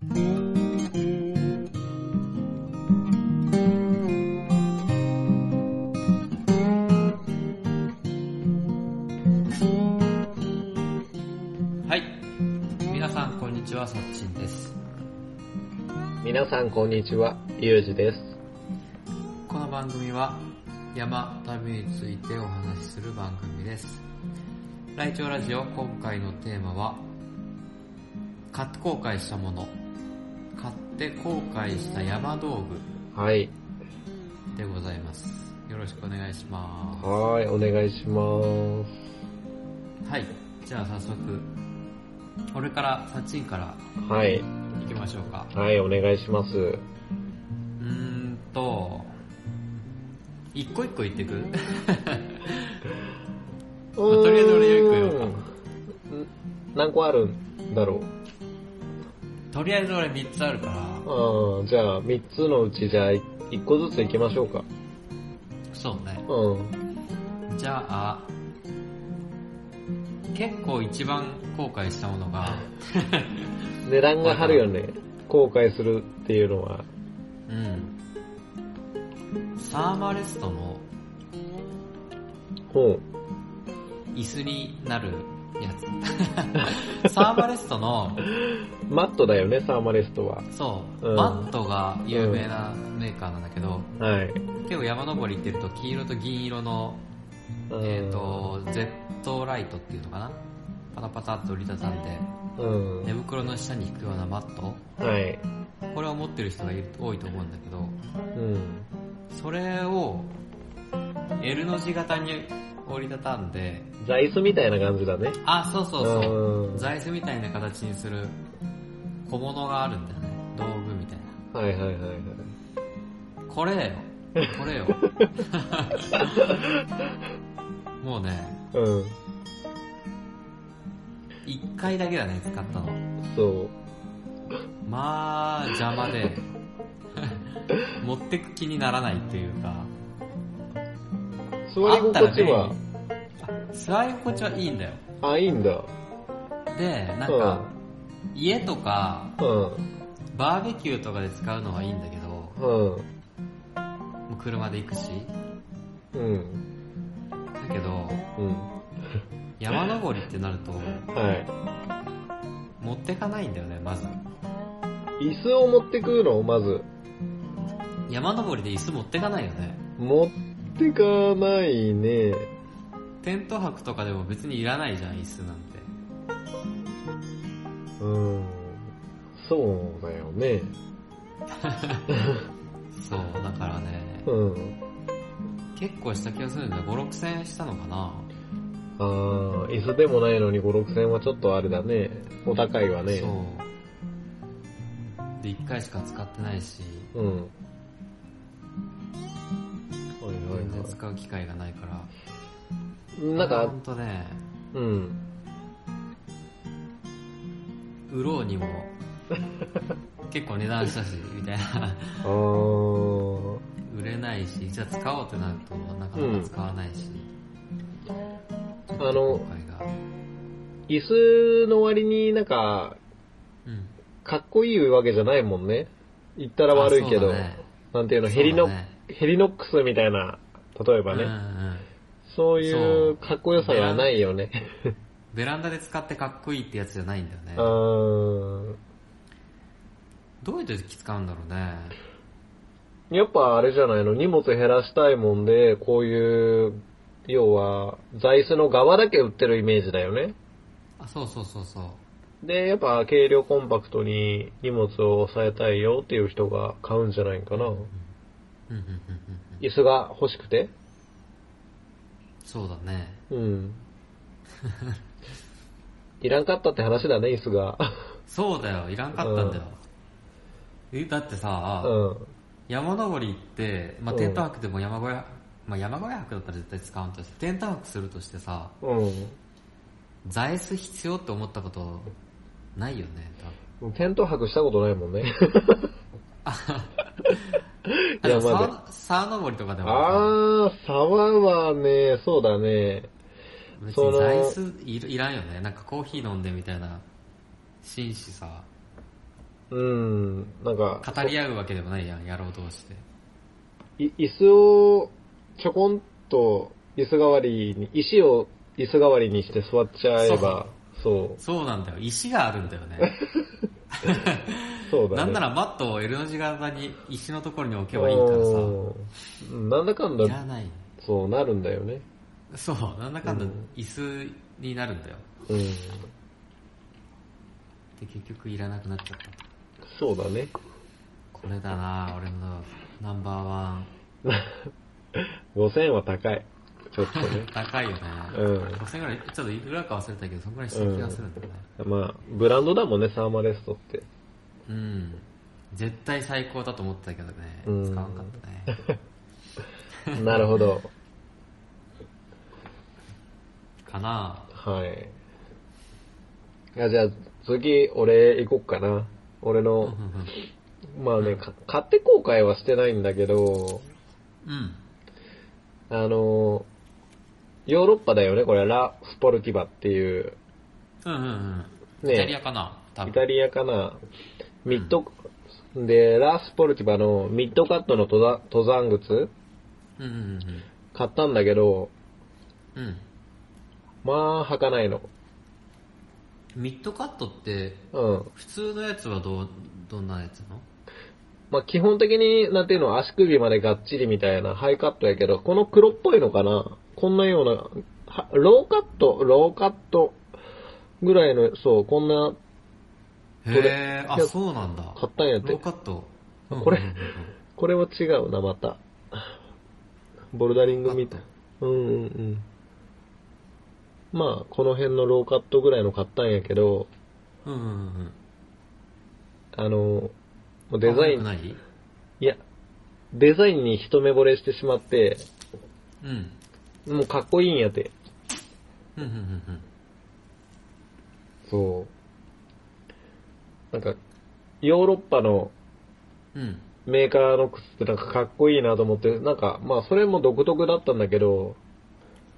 はい。皆さん、こんにちは、さっちんです。皆さんこんにちは、ゆうじです。この番組は、山、旅についてお話しする番組です。ライチョウラジオ、今回のテーマは、買って後悔したもの。買って後悔した山道具はい。でございます。よろしくお願いしまはーい、お願いします。す。はい。じゃあ早速、俺から、さっちんからはい。行きましょうか。はい、お願いします。うーんと、一個一個言ってく？とりあえず俺より行くようーん何個あるんだろとりあえず俺3つあるから、う。あーじゃあ、3つのうちじゃあ、1個ずつ行きましょうか。そうね。うん。じゃあ、結構一番後悔したものが、値段が張るよね。後悔するっていうのは。うん。サーマレストのほ椅子になるやつ。サーマレストの、う。マットだよね、サーマレストは。そう、うんマットが有名なメーカーなんだけど、はい。結構山登り行ってると黄色と銀色のうんえっ、、と、Z ライトっていうのかな？パタパタっと折りたたんで、うん。寝袋の下に引くようなマット？はい。これを持ってる人がいる多いと思うんだけど、うん。それを L の字型に折りたたんで、座椅子みたいな感じだね。あ、そうそうそう。うん座椅子みたいな形にする小物があるんだよね。道具みたいな。はいはいはいはい。これよ。これよ。もうね、うん。一回だけだね、使ったの。そう。まあ、邪魔で、持ってく気にならないっていうか、座り心地は、座り心地はいいんだよ。あ、いいんだ。で、なんか、家とか、うん。バーベキューとかで使うのはいいんだけど、もうん。う車で行くし、うん。だけど、うん。山登りってなると、はい。持ってかないんだよね、まず。椅子を持ってくの？まず。山登りで椅子持ってかないよね。持ってかないね。テント泊とかでも別にいらないじゃん、椅子なんて。うん。そうだよね。そう、だからね、うん。結構した気がするんだよ。5、6千円したのかなあー、椅子でもないのに5、6千はちょっとあれだね。お高いわね。そう。で、1回しか使ってないし、う。ん。使う機会がないから。い。なんかほ、んとね、うん。売ろうにも、結構値段したし、みたいな。売れないし、じゃあ使おうってなると、なかなか使わないし。あの後悔が。椅子の割になんか、うん。かっこいいわけじゃないもんね。言ったら悪いけど、ねなんていうの、ヘリノ、ねヘリノックスみたいな、例えばね、うんうん。そういうかっこよさがないよね。ベランダで使ってかっこいいってやつじゃないんだよね。どういう時使うんだろうね。やっぱあれじゃないの、荷物減らしたいもんで、こういう、要は、座椅子の側だけ売ってるイメージだよね。あ、そうそうそうそう。で、やっぱ軽量コンパクトに荷物を抑えたいよっていう人が買うんじゃないかな。椅子が欲しくてそうだね。うん。いらんかったって話だね、椅子が。そうだよ、いらんかったんだよ。え、だってさ、うん。山登り行って、まあ、うんテント泊でも山小屋、まあ、山小屋泊だったら絶対使わんとして、テント泊するとしてさ、うん。座椅子必要って思ったことないよね、テント泊したことないもんね。多分。あでも山で沢沢登りとかでもさ、あー、沢はね、そうだね。別に座椅子いいらんよね。なんかコーヒー飲んでみたいな、紳士さ。うん、なんか、語り合うわけでもないやん、野郎同士で。い椅子をちょこんと椅子代わりに、石を椅子代わりにして座っちゃえば、そう、そうなんだよ。石があるんだよね。そうだね。なんならマットを L の字型に石のところに置けばいいからさ。うんなんだかんだい、らない。そうなるんだよね。そう、なんだかんだうん椅子になるんだよ。うん。で、結局いらなくなっちゃった。そうだね。これだな俺のナンバーワン。5000円は高い。ちょっとね。高いよね。うん5000円ぐらい、ちょっといくらか忘れたけど、そんぐらいした気がするんだよね。まあ、ブランドだもんね、サーマレストって。うん。絶対最高だと思ってたけどね。うん使わんかったね。なるほど。かなはい。いや、じゃあ、次、俺行こっかな。俺の、まあね、か買って後悔はしてないんだけど、うん。あの、ヨーロッパだよね、これ、ラ・スポルティバっていう、うんうんうん。ねイタリアかな多分。イタリアかな、ミッド、で、ラ・スポルティバのミッドカットの登山登山靴うんうん買ったんだけど、うん。うん。まあ、履かないの。ミッドカットって、うん。普通のやつはどう、どんなやつなの？まあ、基本的に、なんていうの、足首までがっちりみたいなハイカットやけど、この黒っぽいのかなこんなような、はローカット、ローカットぐらいの、そう、こんな、へえ、あそうなんだ。買ったんやってローカット。これこれは違うな、また。ボルダリングみたい。うんうんうん。まあ、この辺のローカットぐらいの買ったんやけど、うんうんうんうん。あの、デザイン、いや、デザインに一目惚れしてしまって、うん。もうかっこいいんやて。うんうんうんうん。そう。なんか、ヨーロッパのうん。メーカーの靴ってなんかかっこいいなと思って、なんか、まあそれも独特だったんだけど、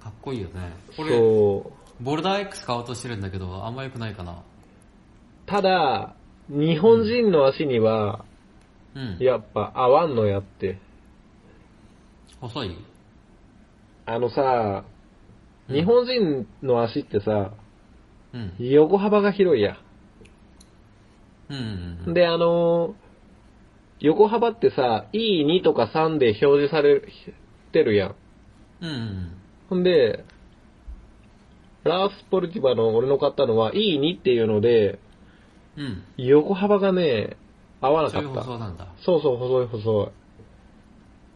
かっこいいよね。これ、そう。ボルダー X 買おうとしてるんだけど、あんま良くないかな。ただ、日本人の足には、うん。やっぱ合わんのやって。細い？あのさ、うん日本人の足ってさ、うん。横幅が広いや。うんうんうん。で、あのー横幅ってさ、E2 とか3で表示されてるやん。うんうんほんで、ラースポルティバの俺の買ったのは E2 っていうので、うん。うん。横幅がね、合わなそういうかった。細なんだ。そうそう、細い細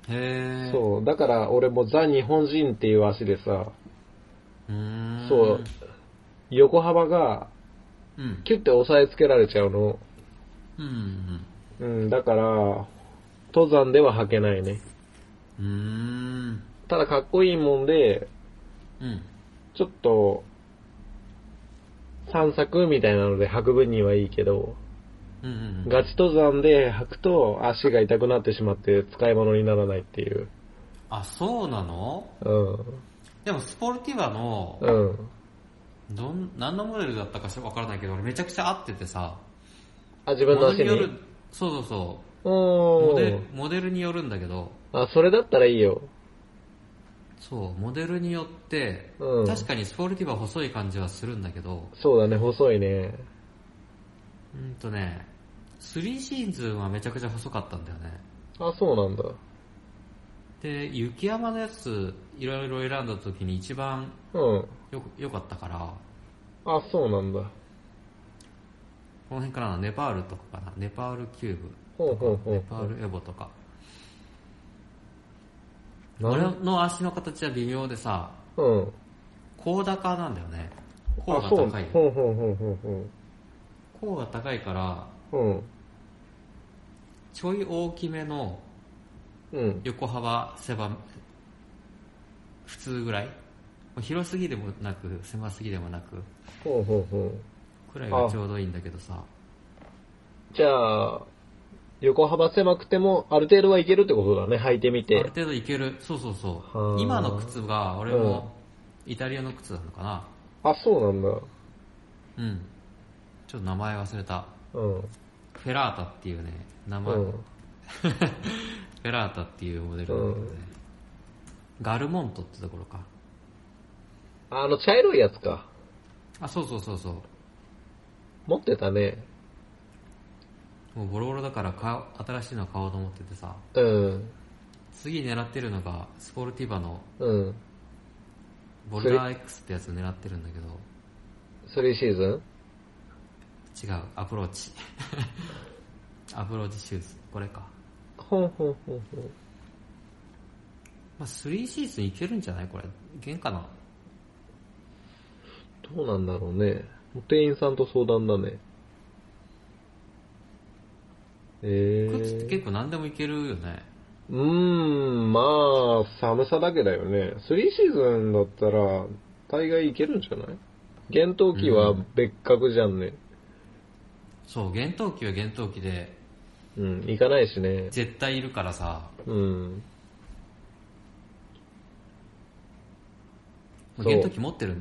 へ。そう、だから俺もザ日本人っていう足でさ。そう、横幅がうん。キュッて押さえつけられちゃうの。うんうんうん、だから、登山では履けないね。うん。ただかっこいいもんで、うん。ちょっと、散策みたいなので履く分にはいいけど。ガチ登山で履くと足が痛くなってしまって使い物にならないっていう。あ、そうなの？うん。でもスポルティバの、うん。どん、何のモデルだったかしわからないけど、俺めちゃくちゃ合っててさ、あ、自分の足に？よる、そうそうそう。おモデ。モデルによるんだけど、あ、それだったらいいよ。そう、モデルによって、うん確かにスポルティバ細い感じはするんだけど、そうだね、細いね。うんとね、3シーズンはめちゃくちゃ細かったんだよね。あ、そうなんだ。で、雪山のやつ、いろいろ選んだ時に一番うん。よ良かったから、あ、そうなんだ。この辺からな、ネパールとかかな、ネパールキューブほうほうほうネパールエボとか。な俺の足の形は微妙でさ、うん。甲高なんだよね。甲あ、そう。が高い。ほうほうほうほうほ甲が高いから、う。うん。ちょい大きめのうん。横幅狭め、普通ぐらい？広すぎでもなく、狭すぎでもなく、ほうほうほう。くらいがちょうどいいんだけどさ。じゃあ、横幅狭くても、ある程度はいけるってことだね、履いてみて。ある程度いける。そうそうそはあう。今の靴が、俺もイタリアの靴なのかな。あ、そうなんだ。うん。ちょっと名前忘れた。うん。フェラータっていうね、名前、うん。フェラータっていうモデルなんだけどね。ガルモントってところか。あの、茶色いやつか。あ、そうそうそうそう。持ってたね。もうボロボロだから買新しいの買おうと思っててさ、うん。次狙ってるのがスポルティバのうん。 Boulder X ってやつ狙ってるんだけど、3シーズン？違う、アプローチ。アプローチシューズ。これか。ほんほんほんほん。まあ、3シーズンいけるんじゃない？これ。いけんかなどうなんだろうね。店員さんと相談だね。え靴ってー。結構何でもいけるよね。うーん、まあ、寒さだけだよね。3シーズンだったら、大概いけるんじゃない？厳冬期は別格じゃんね。そう、厳冬期は厳冬期で、うん、行かないしね。絶対いるからさ、うん。厳冬期持ってる。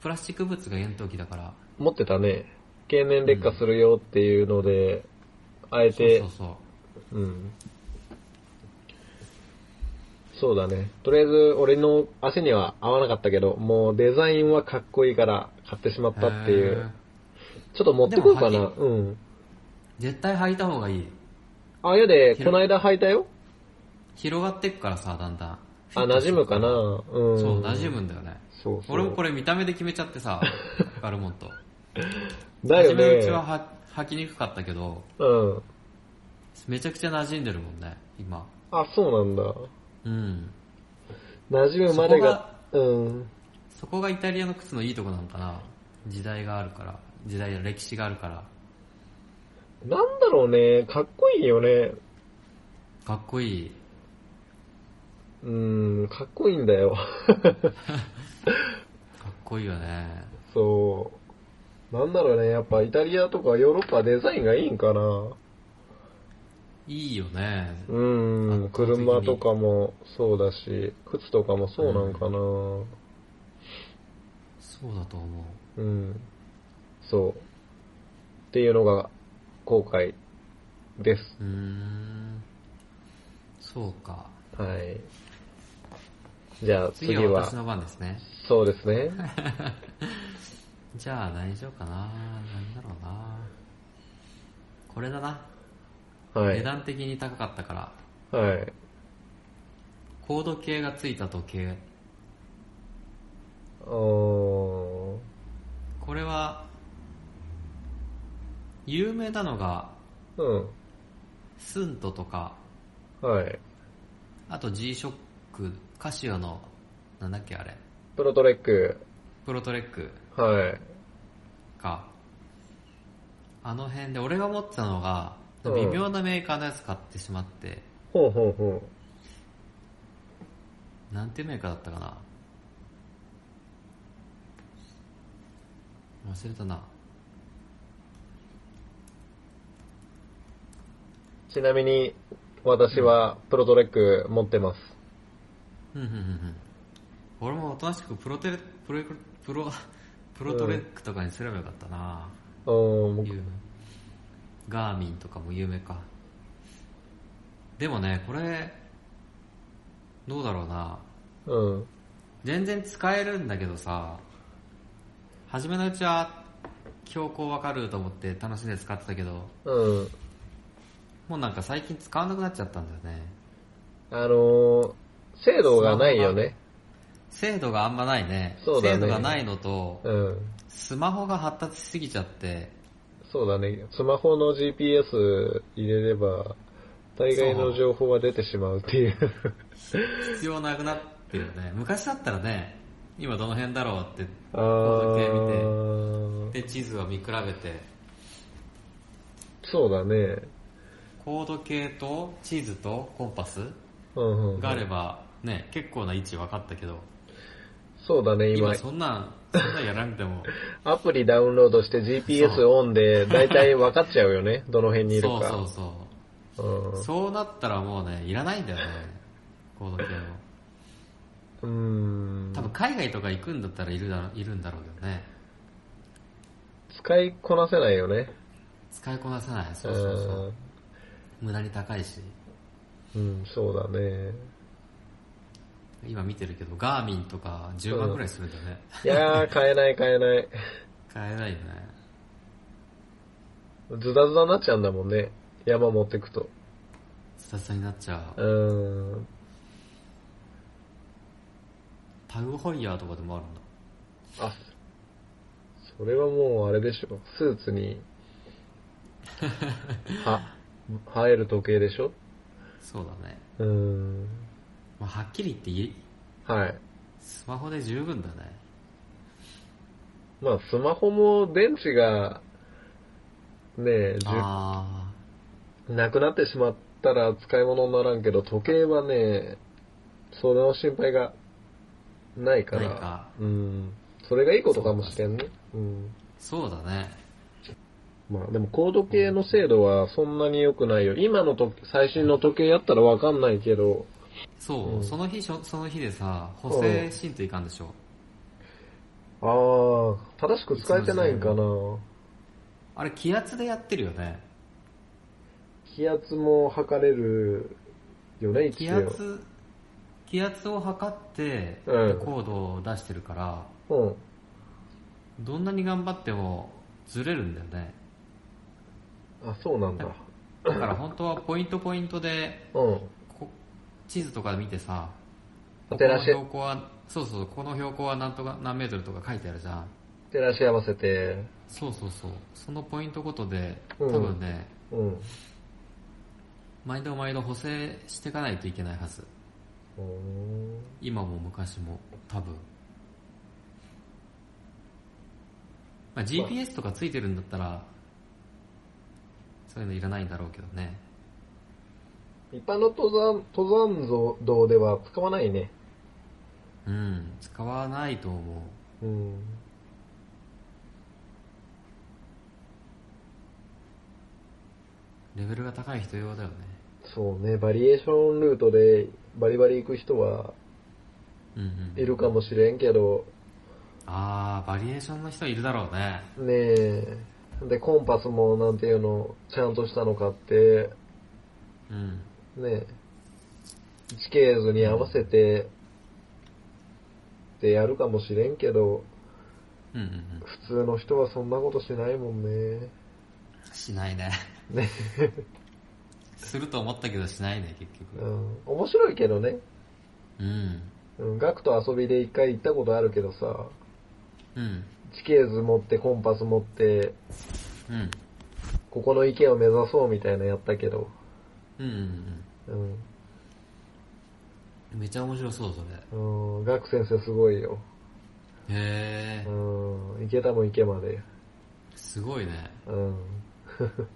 プラスチック物が厳冬期だから。持ってたね。経年劣化するよっていうので、あえてそうそうそう。うん。そうだね。とりあえず、俺の足には合わなかったけど、もうデザインはかっこいいから買ってしまったっていへーう。ちょっと持ってこようかな。うん。絶対履いた方がいい。あ、やで、この間履いたよ。広がってくからさ、だんだん。あ、馴染むかな。うん。そう、馴染むんだよね。そうそう。俺もこれ見た目で決めちゃってさ、ガルモント。だよ初めのうちね。はは履きにくかったけど、うん。めちゃくちゃ馴染んでるもんね、今。あ、そうなんだ。うん。馴染むまでが、うん。そこがイタリアの靴のいいとこなのかな。時代があるから。時代や歴史があるから。なんだろうね、かっこいいよね。かっこいい？うん、かっこいいんだよ。かっこいいよね。そう。なんだろうね、やっぱイタリアとかヨーロッパはデザインがいいんかな。いいよね。うん、車とかもそうだし、靴とかもそうなんかな。そうだと思う。うん。そう。っていうのが後悔です。うーん。そうか。はい。じゃあ次次は、は私の番ですね。そうですね。じゃあ何しようかな。何だろうな。これだな。はい。値段的に高かったから。はい。コード系がついた時計。おーこれは、有名なのが、うん。スントとか、はい。あと G-SHOCK、カシオの、なんだっけあれ、プロトレック。プロトレックはい。か。あの辺で、俺が持ってたのが、うん微妙なメーカーのやつ買ってしまって、ほうほうほなんていうメーカーだったかな。忘れたな。ちなみに、私はプロトレック持ってます。うんうんうんうん。俺もおとなしくプロテレ、プロ、プロ、プロトレックとかにすればよかったな。うん、僕有名ガーミンとかも有名か。でもね、これ、どうだろうな。うん。全然使えるんだけどさ、初めのうちは標高わかると思って楽しんで使ってたけど、うん。もうなんか最近使わなくなっちゃったんだよね。あのー、精度がないよね。精度があんまないね。そうだね精度がないのと、うん。スマホが発達しすぎちゃって、そうだね。スマホの GPS 入れれば、大概の情報は出てしまうっていう。必要なくなってるよね。昔だったらね、今どの辺だろうって、あ高度計見ーて、で、地図を見比べて、そうだね。高度計と地図とコンパス。があれば、ね、結構な位置分かったけど、そうだね、今今、そんなん、そんなんやらなくても、アプリダウンロードして GPS オンで、大体分かっちゃうよね。どの辺にいるか。そうそうそう。うんそうなったらもうね、いらないんだよね、高度計も。うーん多分海外とか行くんだったらいるだろいるんだろうよね。使いこなせないよね。使いこなせない。そうそうそう。無駄に高いし。うん、うん、そうだね。今見てるけど、ガーミンとか10万くらいするんだよね。いやー、買えない買えない。買えないよね。ズタズタになっちゃうんだもんね。山持ってくと。スタスタになっちゃう。うーん。タグホイヤーとかでもあるんだ。あ、それはもうあれでしょ。スーツに、は、生える時計でしょ？そうだね。うーん。まあ、はっきり言っていい？はい。スマホで十分だね。まあ、スマホも電池が、ねえ、じゅあなくなってしまったら使い物にならんけど、時計はね、その心配がないから。ないかうん。それがいいことかもしれんね。うん。ー、そうだね。まあでも高度計の精度はそんなに良くないよ。今のと最新の時計やったらわかんないけど、そう、うんその日その日でさ、補正しんといかんでしょ。ああ、正しく使えてないんかな。あれ気圧でやってるよね。気圧も測れるよね、気。圧、気圧を測って、うんコードを出してるから、うん。どんなに頑張ってもずれるんだよね。あ、そうなんだ。だから本当はポイントポイントで、うん。こ地図とか見てさ、ここの照らし標高は、そうそう、この標高は何とか何メートルとか書いてあるじゃん。照らし合わせて、そうそうそう。そのポイントごとで、うん多分ね、うん。毎度毎度補正していかないといけないはず。今も昔も、多分。まあ、GPS とかついてるんだったら、そういうのいらないんだろうけどね。一般の登山、登山道では使わないね。うん、使わないと思う。うん。レベルが高い人用だよね。そうね、バリエーションルートでバリバリ行く人はうんうん。いるかもしれんけど、あー、バリエーションの人いるだろうね。ねえ、で、コンパスもなんていうの、ちゃんとしたの買って、うん。ねえ、地形図に合わせて、でやるかもしれんけど、うんうんうん。普通の人はそんなことしないもんね。しないね。ね、すると思ったけどしないね、結う局。ん、面白いけどね。うん。うん、ガクと遊びで一回行ったことあるけどさ、うん。地形図持ってコンパス持って、うん。ここの池を目指そうみたいなやったけど、うんうんうん、うん。めっちゃ面白そう、それ。うん、ガク先生すごいよ。へうー。ん、池田も池まで。すごいね。うん。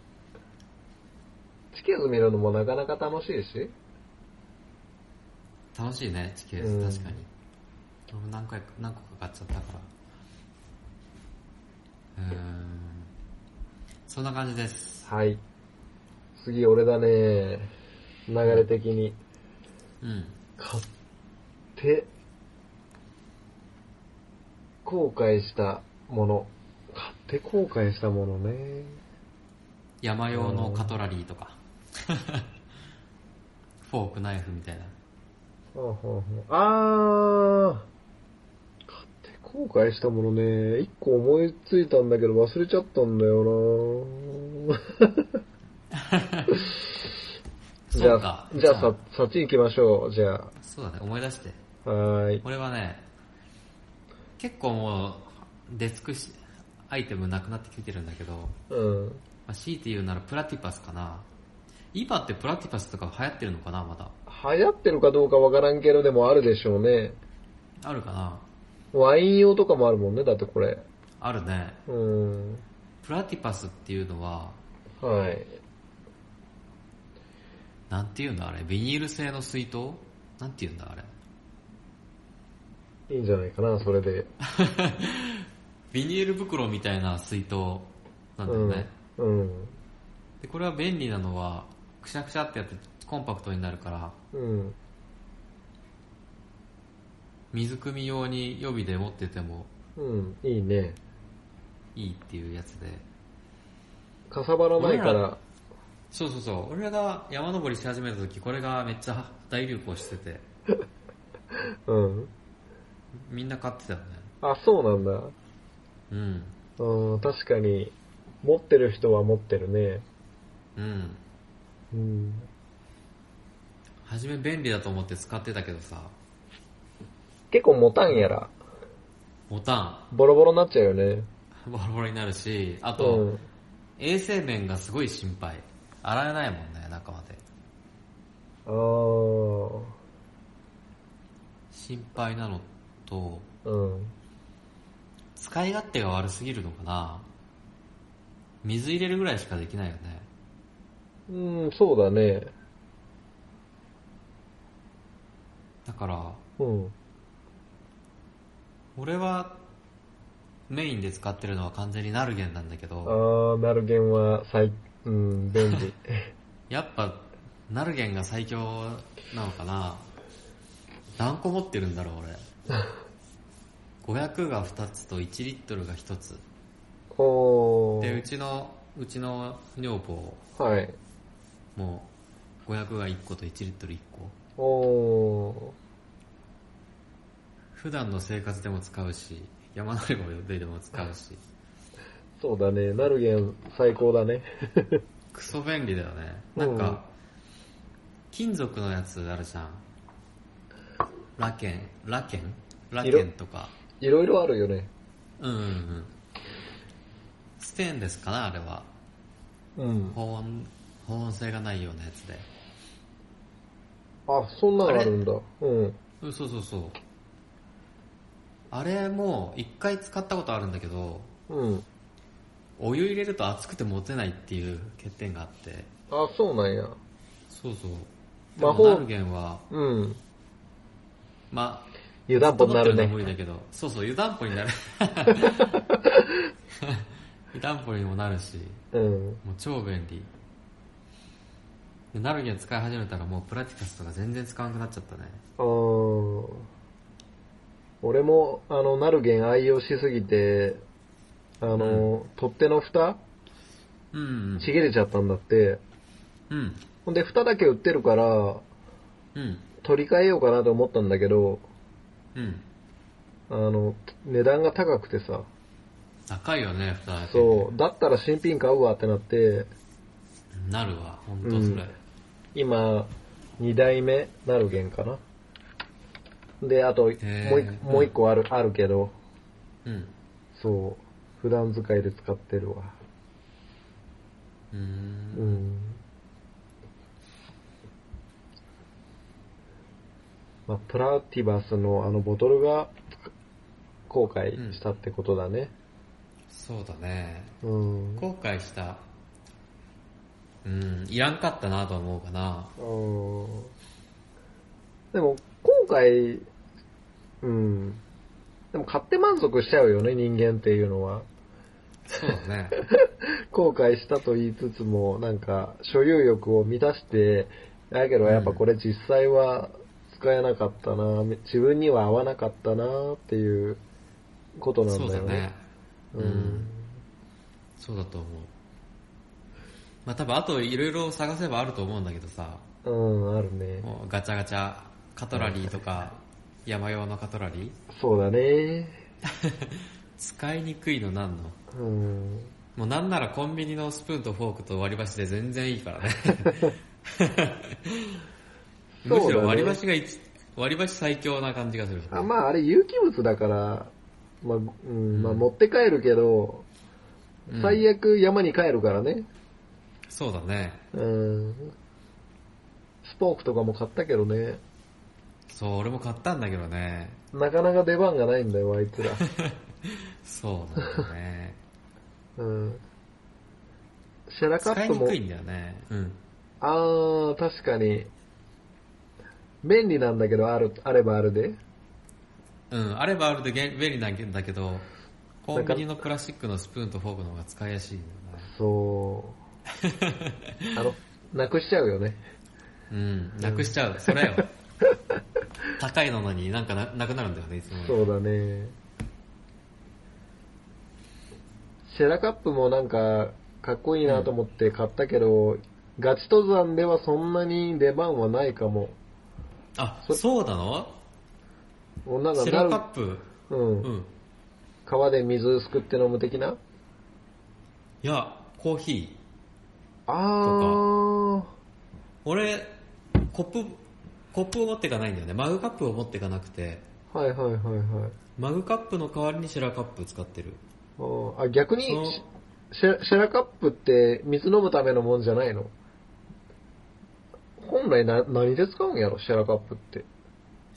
地形図見るのもなかなか楽しいし、楽しいね、地形うん図、確かに。俺も何回か、何個か買っちゃったから。そんな感じです。はい。次俺だね。流れ的に。うん。買って、後悔したもの。買って後悔したものね。山用のカトラリーとか。フォーク、ナイフみたいな。ほうほうほうあー。後悔したものね。一個思いついたんだけど忘れちゃったんだよな じゃあ、じゃあさ、そっち行きましょう。じゃそうだね、思い出して。あ。はーい。俺はね、結構もう、デスクしアイテムなくなってきてるんだけど、まうん。あ、強いて言うならプラティパスかな。今ってプラティパスとか流行ってるのかな、まだ。流行ってるかどうかわからんけど、でもあるでしょうね。あるかなワイン用とかもあるもんね、だってこれ。あるね。うん。プラティパスっていうのは、はい。なんて言うんだあれ、ビニール製の水筒？なんて言うんだあれ？いいんじゃないかな、それで。ビニール袋みたいな水筒なんだよね。うん。うん。で、これは便利なのは、くしゃくしゃってやってコンパクトになるから、うん。水汲み用に予備で持っててもうん。いいね。いいっていうやつで。かさばらないからそうそうそう。俺らが山登りし始めた時、これがめっちゃ大流行してて、うん。みんな買ってたよね。あ、そうなんだ。うん。うん、確かに、持ってる人は持ってるね。うん。うん。初め便利だと思って使ってたけどさ、結構持たんやら。ボタボロボロになっちゃうよね。ン、ボロボロになるし、あうと、ん。衛生面がすごい心配。洗えないもんね、中まで。あー。心配なのと、うん。使い勝手が悪すぎるのかな水入れるぐらいしかできないよね。うん、そうだね。だから、うん。俺はメインで使ってるのは完全にナルゲンなんだけあど、ー、ナルゲンは最、うん、便利。やっぱナルゲンが最強なのかな？何個持ってるんだろう俺。500が2つと1リットルが1つ。おで、うー。ちの、うちの女房はい。も500が1個と1リットル1個。お普段の生活でも使うし、山登りでも使うし、ー。そうだね。ナルゲン最高だね。クソ便利だよね。うんなんか、金属のやつあるじゃん。ラケンラケン？ラケンとか。いろいろあるよね。うんうんうん。ステンレスかなあれは。うん。保温、保温性がないようなやつで。あ、そんなのあるんだ。うん。うんそうそうそう。あれも一回使ったことあるんだけど、うん。お湯入れると熱くて持てないっていう欠点があって。あ、そうなんや。そうそう。魔法ナルゲンは、うん。まあ、湯たんぽになるずっと持ってのは無。だけど、そうそう、湯たんぽになる。湯たんぽにもなるし、うん。もう超便利。でナルゲン使い始めたらもうプラティカスとか全然使わなくなっちゃったね。あー俺も、あの、ナルゲン愛用しすぎて、あの、取っ手の蓋うんうん。ちぎれちゃったんだって。うん。ほんで、蓋だけ売ってるから、うん。取り替えようかなと思ったんだけど、うん。あの、値段が高くてさ、高いよね、蓋だそう、だったら新品買うわってなって、なるわ、ほんとそれ。今、2代目ナルゲンかな。で、あと、もうもう一個ある、あるけど、うん。そう、普段使いで使ってるわ。うー。うんん。まあ、プラティバスのあのボトルが後悔したってことだね。そうだね。うん。後悔した。うん、いらんかったなと思うかな。うんでも、今回、うん。でも買って満足しちゃうよね、人間っていうのは。そうだね。後悔したと言いつつも、なんか、所有欲を満たして、だけどやっぱこれ実際は使えなかったな、自分には合わなかったなっていうことなんそうだねだよね。。うん。そうだと思う。まあ多分あといろいろ探せばあると思うんだけどさ、うん、あるね。ガチャガチャ、カトラリーとか、山用のカトラリー？そうだね。使いにくいのなんの？うん。もうなんならコンビニのスプーンとフォークと割り箸で全然いいからね。むしろ割り箸が一、割り箸最強な感じがする。あまあ、あれ有機物だから、まあ、うん、まあ持って帰るけど、うん最悪山に帰るからね。そうだね。うん。スポークとかも買ったけどね。そう、俺も買ったんだけどね。なかなか出番がないんだよ、あいつら。そうなんだよね。うん。シェラカップも使いにく、いんだよね。うん。あー、確かに、便利なんだけど、ある、あればあるで。うん、あればあるで便利なんだけど、コンビニのプラスチックのスプーンとフォークの方が使いやすいんだよね。そう。あの、なくしちゃうよね。うん、なくしちゃう。それよ。高いのになんかななくなるんだよね、いつも。そうだね。シェラカップもなんか、かっこいいなと思って買ったけど、ガチ登山ではそんなに出番はないかも。あ、そうなの？もうなんかシェラカップ？うん。うん。川で水すくって飲む的な？いや、コーヒー。あ俺、コップ、コップを持っていかないんだよね。マグカップを持っていかなくて、ー。はいはいはいはい。マグカップの代わりにシェラカップ使ってる。あーあ、逆にそのシシェシェラカップって水飲むためのもんじゃないの？本来な何で使うんやろ、シェラカップって。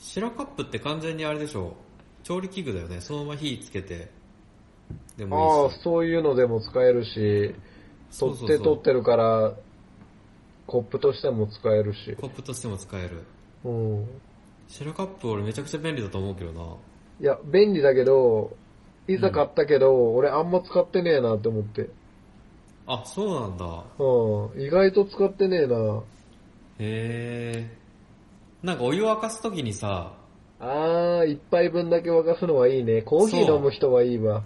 シェラカップって完全にあれでしょ調理器具だよね。そのまま火つけて、であもいいし。あ、そういうのでも使えるし、取って取ってるから、コップとしても使えるし。コップとしても使える。うん。シェラカップ俺めちゃくちゃ便利だと思うけどな。いや、便利だけど、いざ買ったけど、俺あんま使ってねえなって思って。あ、そうなんだ。うん。意外と使ってねえな。へー。なんかお湯を沸かすときにさ、あー、一杯分だけ沸かすのはいいね。コーヒー飲む人はいいわ。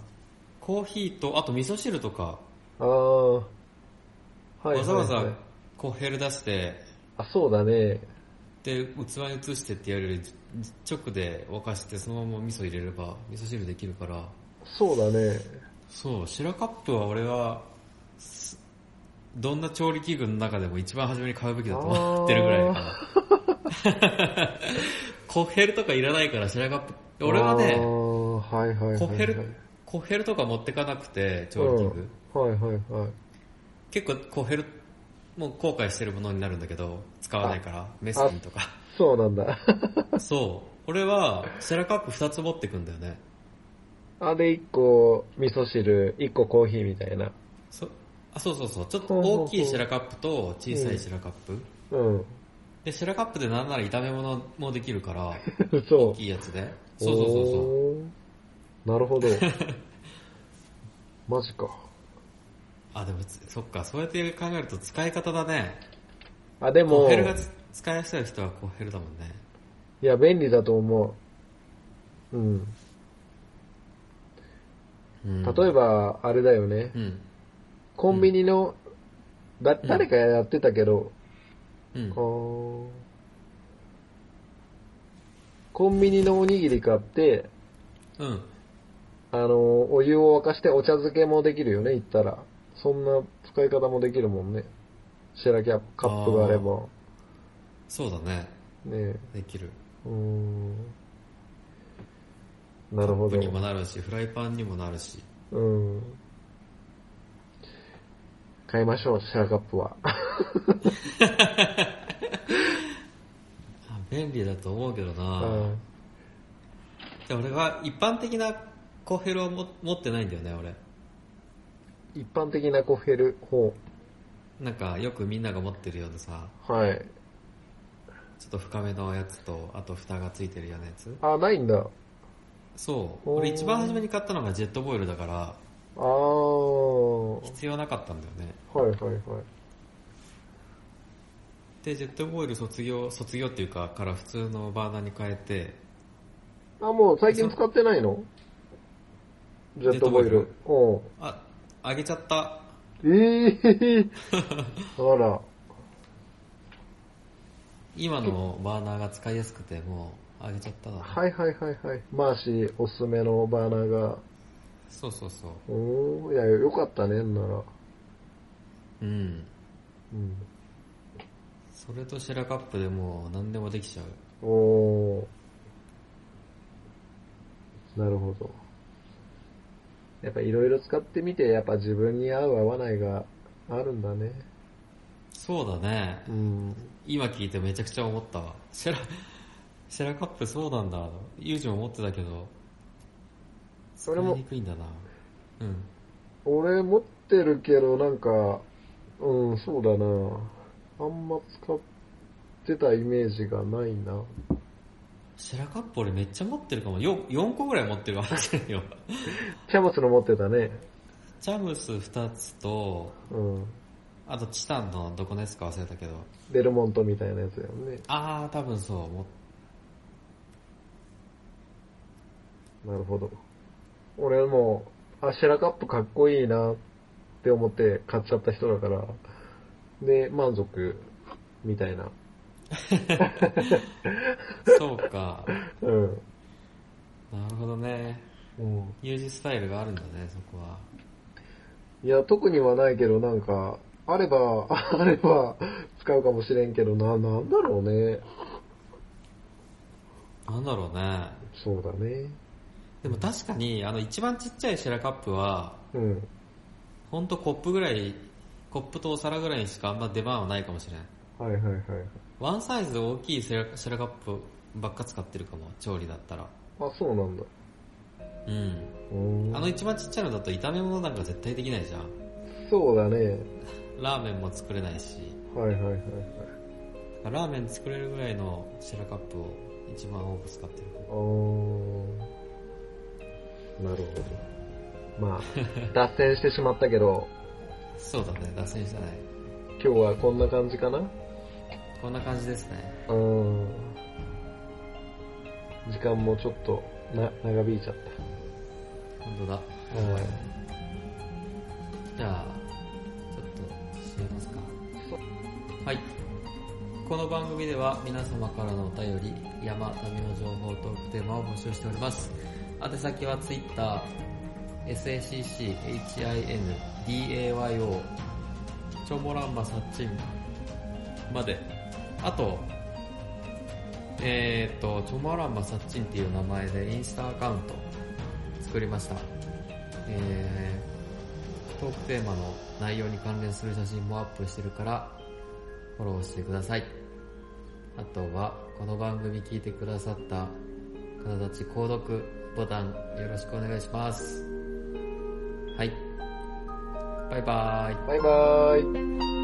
コーヒーと、あと味噌汁とか、あー。はいはい、はい。わざわざコッヘル出して、あ、そうだね。で、器に移してってやるより、直で沸かしてそのまま味噌入れれば、味噌汁できるから、そうだね。そう、シェラカップは俺は、すどんな調理器具の中でも一番初めに買うべきだと思ってるぐらいかな。コッヘルとかいらないからシェラカップ。俺はね。コッヘル、コッヘルとか持ってかなくて、調理器具。うん。はいはいはい。結構コッヘル、もう後悔してるものになるんだけど、使わないから、メスティンとか。そうなんだ。そう。俺は、シェラカップ2つ持ってくんだよね。あ、で、一個味噌汁、一個コーヒーみたいな。そあそうそうそう。ちょっと大きいシェラカップと小さいシェラカップ。うん。で、シェラカップでなんなら炒め物もできるから、そう。大きいやつで。そうそうそうそう。う。なるほど。マジか。あ、でもつ、そっか、そうやって考えると使い方だね。あ、でも、コッヘルが使いやすい人はコッヘルだもんね。や、便利だと思う。うん。うん、例えば、あれだよね。うん。コンビニの、だ、誰かやってたけど、うんあ。ーコンビニのおにぎり買って、うん。あの、お湯を沸かしてお茶漬けもできるよね、言ったら。そんな使い方もできるもんね。シェラキャカップがあれば。そうだね。ねできる。うーん。なるほどカップに。もなるし、フライパンにもなるし。うん。買いましょう、シェラカップは。あ便利だと思うけどうな、んで俺は一般的なコッヘルをも持ってないんだよね、俺。一般的なコッヘル、ほなんかよくみんなが持ってるようなさ、う。はい。ちょっと深めのやつと、あと蓋がついてるようなやつ。あ、ないんだ。そう。おー俺一番初めに買ったのがジェットボイルだから、あー。は必要なかったんだよね。いはいはい。で、ジェットボイル卒業、卒業っていうか、から普通のバーナーに変えて、あ、もう最近使ってないの？ジェットボイル。おうあ、あげちゃった。ええー。あら。今のバーナーが使いやすくて、もう、あげちゃっただ、ね。はいはいはいはい。マーシーおすすめのバーナーが。そうそうそう。おー、いや、よかったね、んなら。うん。うん。それとシェラカップでもう何でもできちゃう。おー。なるほど。やっぱいろいろ使ってみて、やっぱ自分に合う合わないがあるんだね。そうだね。うん。今聞いてめちゃくちゃ思ったわ。シェラ、シェラカップそうなんだ。ユージも持ってたけど、それもにくいんだな。うん。俺持ってるけど、なんか、うん、そうだな。あんま使ってたイメージがないな。シェラカップ俺めっちゃ持ってるかも。よ4個ぐらい持ってるわけよ。チャムスの持ってたね。チャムス2つと、うん。あとチタンのどこのやつか忘れたけど。デルモントみたいなやつだよね。あー、多分そう。もなるほど。俺も、あ、シェラカップかっこいいなってって思って買っちゃった人だから、で、満足、みたいな。そうか。うん。なるほどね。うん。ユージスタイルがあるんだね、そこは。いや、特にはないけど、なんか、あれば、あれば、使うかもしれんけどな、なんだろうね。なんだろうね。そうだね。でも確かに、あの一番ちっちゃいシェラカップは、うん。ほんとコップぐらい、コップとお皿ぐらいにしかあんま出番はないかもしれん。はいはいはい。ワンサイズ大きいシェラシェラカップばっか使ってるかも、調理だったら。あ、そうなんだ。うん。あの一番ちっちゃいのだと炒め物なんか絶対できないじゃん。そうだね。ラーメンも作れないし。はいはいはいはい。ラーメン作れるぐらいのシェラカップを一番多く使ってるかあも。ーなるほど。まあ、脱線してしまったけど、そうだね、脱線したね。今日はこんな感じかな？こんな感じですね。うーん。時間もちょっとな長引いちゃっ本当だ。た。はい。じゃあ、ちょっと締めますか。はい。この番組では皆様からのお便り、山、旅の情報、トークテーマを募集しております。宛先は Twitter、SACCHINDAYO、チョモランマサッチンまで。あと、えーと、チョモランマサッチンっていう名前でインスタアカウント作りました。えー、トークテーマの内容に関連する写真もアップしてるから、フォローしてください。あとは、この番組聞いてくださった方たち、購読ボタンよろしくお願いします。はい。バイバーイ。バイバーイ。